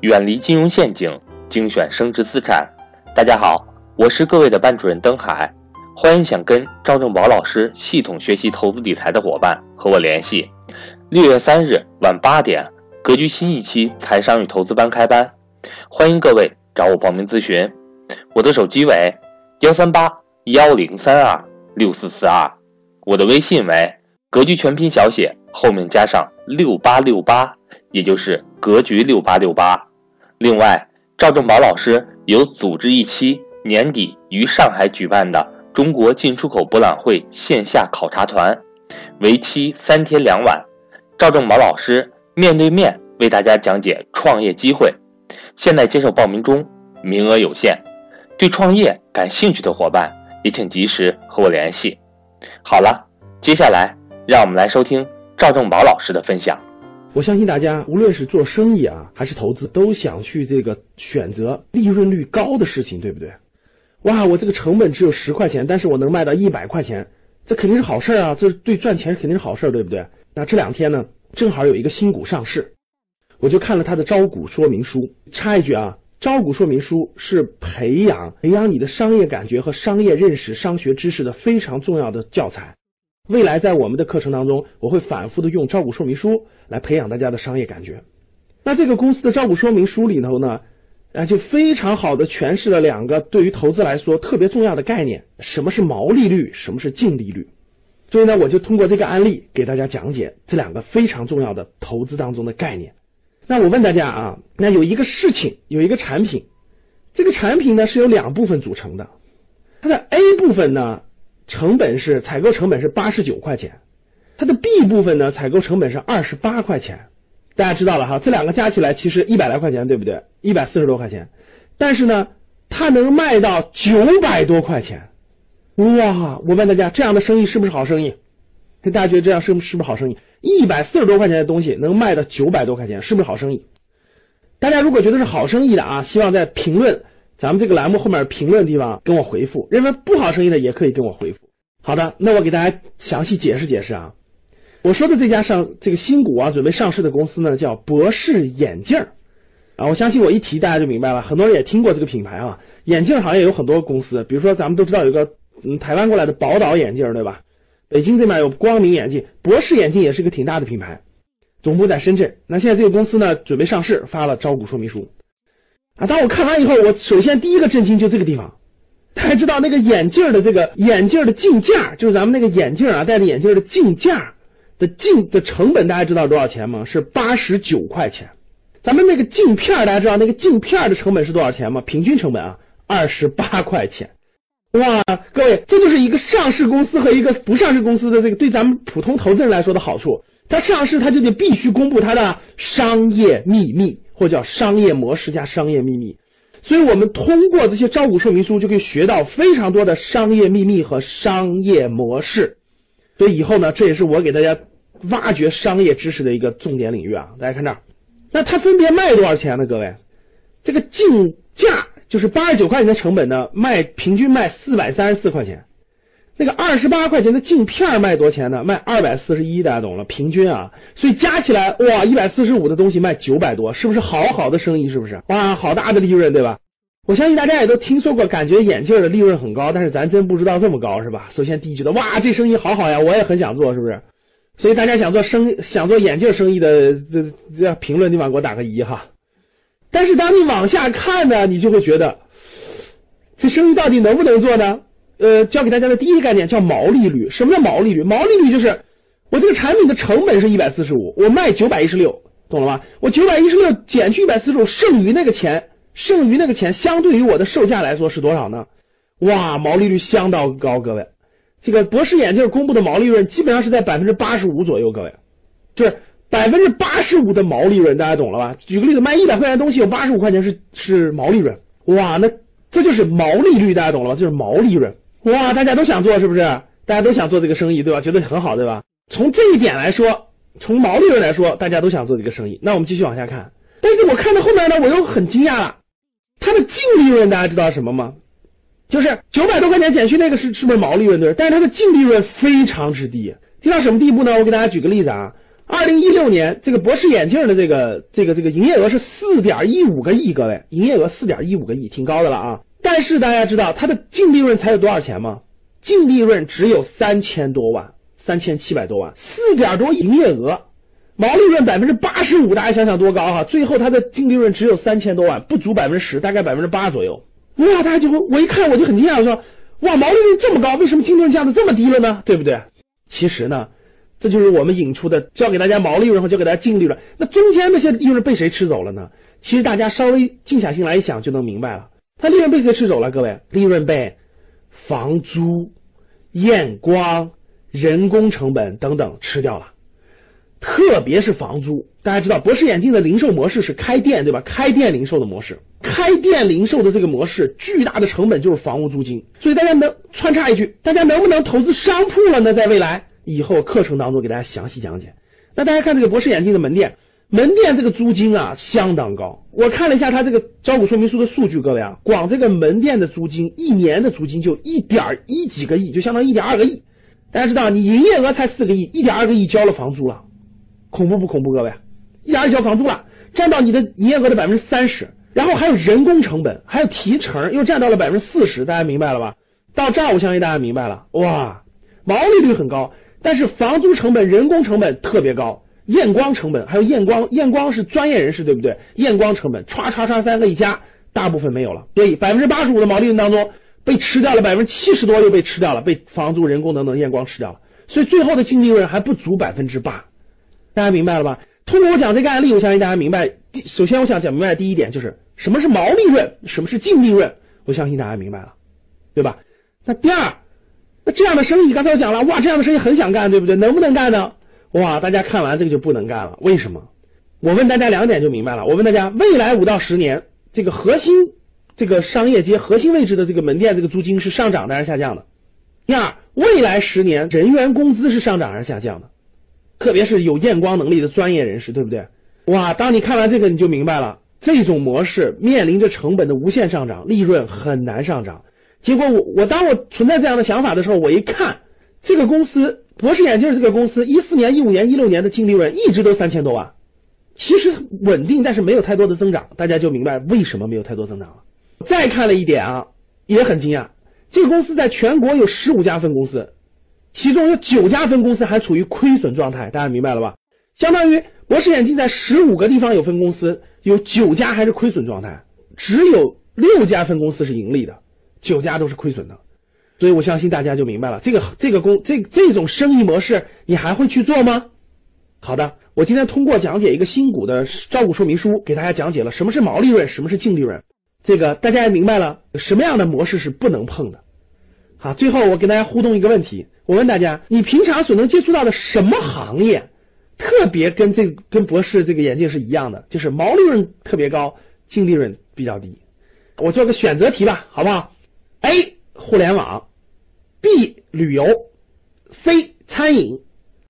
远离金融陷阱，精选升值资产。大家好，我是各位的班主任登海，欢迎想跟赵正宝老师系统学习投资理财的伙伴和我联系。六月三日晚八点，格局新一期财商与投资班开班，欢迎各位找我报名咨询。我的手机为幺三八幺零三二六四四二，我的微信为格局全拼小写后面加上六八六八，也就是格局六八六八。另外，赵正宝老师有组织一期年底于上海举办的中国进出口博览会线下考察团，为期三天两晚。赵正宝老师面对面为大家讲解创业机会，现在接受报名中，名额有限。对创业感兴趣的伙伴也请及时和我联系。好了，接下来让我们来收听赵正宝老师的分享。我相信大家无论是做生意啊，还是投资，都想去这个选择利润率高的事情，对不对？哇，我这个成本只有十块钱，但是我能卖到一百块钱，这肯定是好事啊！这对赚钱肯定是好事，对不对？那这两天呢，正好有一个新股上市，我就看了它的招股说明书。插一句啊，招股说明书是培养培养你的商业感觉和商业认识、商学知识的非常重要的教材。未来在我们的课程当中，我会反复的用招股说明书来培养大家的商业感觉。那这个公司的招股说明书里头呢，啊，就非常好的诠释了两个对于投资来说特别重要的概念：什么是毛利率，什么是净利率。所以呢，我就通过这个案例给大家讲解这两个非常重要的投资当中的概念。那我问大家啊，那有一个事情，有一个产品，这个产品呢是由两部分组成的，它的 A 部分呢。成本是采购成本是八十九块钱，它的 B 部分呢，采购成本是二十八块钱。大家知道了哈，这两个加起来其实一百来块钱，对不对？一百四十多块钱，但是呢，它能卖到九百多块钱。哇！我问大家，这样的生意是不是好生意？大家觉得这样是不是不是好生意？一百四十多块钱的东西能卖到九百多块钱，是不是好生意？大家如果觉得是好生意的啊，希望在评论。咱们这个栏目后面评论地方跟我回复，认为不好生意的也可以跟我回复。好的，那我给大家详细解释解释啊。我说的这家上这个新股啊，准备上市的公司呢，叫博士眼镜啊。我相信我一提大家就明白了，很多人也听过这个品牌啊。眼镜行业有很多公司，比如说咱们都知道有个嗯台湾过来的宝岛眼镜，对吧？北京这边有光明眼镜，博士眼镜也是一个挺大的品牌，总部在深圳。那现在这个公司呢，准备上市，发了招股说明书。啊！当我看完以后，我首先第一个震惊就这个地方。大家知道那个眼镜的这个眼镜的镜架，就是咱们那个眼镜啊，戴着眼镜的镜架的镜的成本，大家知道多少钱吗？是八十九块钱。咱们那个镜片，大家知道那个镜片的成本是多少钱吗？平均成本啊，二十八块钱。哇，各位，这就是一个上市公司和一个不上市公司的这个对咱们普通投资人来说的好处。它上市，它就得必须公布它的商业秘密。或叫商业模式加商业秘密，所以我们通过这些招股说明书就可以学到非常多的商业秘密和商业模式。所以以后呢，这也是我给大家挖掘商业知识的一个重点领域啊。大家看这儿，那它分别卖多少钱呢？各位，这个竞价就是八十九块钱的成本呢，卖平均卖四百三十四块钱。那个二十八块钱的镜片卖多少钱呢？卖二百四十一，大家懂了，平均啊，所以加起来哇，一百四十五的东西卖九百多，是不是好好的生意？是不是？哇，好大的利润，对吧？我相信大家也都听说过，感觉眼镜的利润很高，但是咱真不知道这么高，是吧？首先第一觉得哇，这生意好好呀，我也很想做，是不是？所以大家想做生想做眼镜生意的，这这评论地方给我打个一哈。但是当你往下看呢，你就会觉得这生意到底能不能做呢？呃，教给大家的第一个概念叫毛利率。什么叫毛利率？毛利率就是我这个产品的成本是一百四十五，我卖九百一十六，懂了吗？我九百一十六减去一百四十五，剩余那个钱，剩余那个钱相对于我的售价来说是多少呢？哇，毛利率相当高，各位。这个博士眼镜公布的毛利润基本上是在百分之八十五左右，各位，就是百分之八十五的毛利润，大家懂了吧？举个例子，卖一百块钱东西有八十五块钱是是毛利润，哇，那这就是毛利率，大家懂了吧？就是毛利润。哇，大家都想做是不是？大家都想做这个生意对吧？觉得很好对吧？从这一点来说，从毛利润来说，大家都想做这个生意。那我们继续往下看。但是我看到后面呢，我又很惊讶了。它的净利润大家知道什么吗？就是九百多块钱减去那个是是不是毛利润对？但是它的净利润非常之低，低到什么地步呢？我给大家举个例子啊二零一六年这个博士眼镜的这个这个这个营业额是四点一五个亿，各位，营业额四点一五个亿，挺高的了啊。但是大家知道它的净利润才有多少钱吗？净利润只有三千多万，三千七百多万，四点多营业额，毛利润百分之八十五，大家想想多高哈！最后它的净利润只有三千多万，不足百分之十，大概百分之八左右。哇，大家就会我一看我就很惊讶，我说哇，毛利润这么高，为什么净利润降的这么低了呢？对不对？其实呢，这就是我们引出的，教给大家毛利润和教给大家净利润，那中间那些利润被谁吃走了呢？其实大家稍微静下心来一想就能明白了，它利润被谁吃走了？各位，利润被。房租、验光、人工成本等等吃掉了，特别是房租。大家知道，博士眼镜的零售模式是开店，对吧？开店零售的模式，开店零售的这个模式，巨大的成本就是房屋租金。所以大家能穿插一句，大家能不能投资商铺了呢？在未来以后课程当中给大家详细讲解。那大家看这个博士眼镜的门店。门店这个租金啊相当高，我看了一下它这个招股说明书的数据，各位啊，光这个门店的租金一年的租金就一点一几个亿，就相当于一点二个亿。大家知道，你营业额才四个亿，一点二个亿交了房租了，恐怖不恐怖？各位，一点二交房租了，占到你的营业额的百分之三十，然后还有人工成本，还有提成，又占到了百分之四十，大家明白了吧？到这儿我相信大家明白了，哇，毛利率很高，但是房租成本、人工成本特别高。验光成本还有验光，验光是专业人士对不对？验光成本唰唰唰三个一加，大部分没有了，所以百分之八十五的毛利润当中被吃掉了，百分之七十多又被吃掉了，被房租、人工等等验光吃掉了，所以最后的净利润还不足百分之八，大家明白了吧？通过我讲这个案例，我相信大家明白。第首先我想讲明白第一点就是什么是毛利润，什么是净利润，我相信大家明白了，对吧？那第二，那这样的生意刚才我讲了，哇，这样的生意很想干，对不对？能不能干呢？哇，大家看完这个就不能干了，为什么？我问大家两点就明白了。我问大家，未来五到十年，这个核心这个商业街核心位置的这个门店，这个租金是上涨的还是下降的？第二，未来十年人员工资是上涨还是下降的？特别是有验光能力的专业人士，对不对？哇，当你看完这个，你就明白了，这种模式面临着成本的无限上涨，利润很难上涨。结果我我当我存在这样的想法的时候，我一看这个公司。博士眼镜这个公司，一四年、一五年、一六年的净利润一直都三千多万，其实稳定，但是没有太多的增长，大家就明白为什么没有太多增长了。再看了一点啊，也很惊讶，这个公司在全国有十五家分公司，其中有九家分公司还处于亏损状态，大家明白了吧？相当于博士眼镜在十五个地方有分公司，有九家还是亏损状态，只有六家分公司是盈利的，九家都是亏损的。所以我相信大家就明白了，这个这个公这这种生意模式，你还会去做吗？好的，我今天通过讲解一个新股的招股说明书，给大家讲解了什么是毛利润，什么是净利润，这个大家也明白了，什么样的模式是不能碰的。好，最后我跟大家互动一个问题，我问大家，你平常所能接触到的什么行业，特别跟这跟博士这个眼镜是一样的，就是毛利润特别高，净利润比较低。我做个选择题吧，好不好？A 互联网。B 旅游，C 餐饮。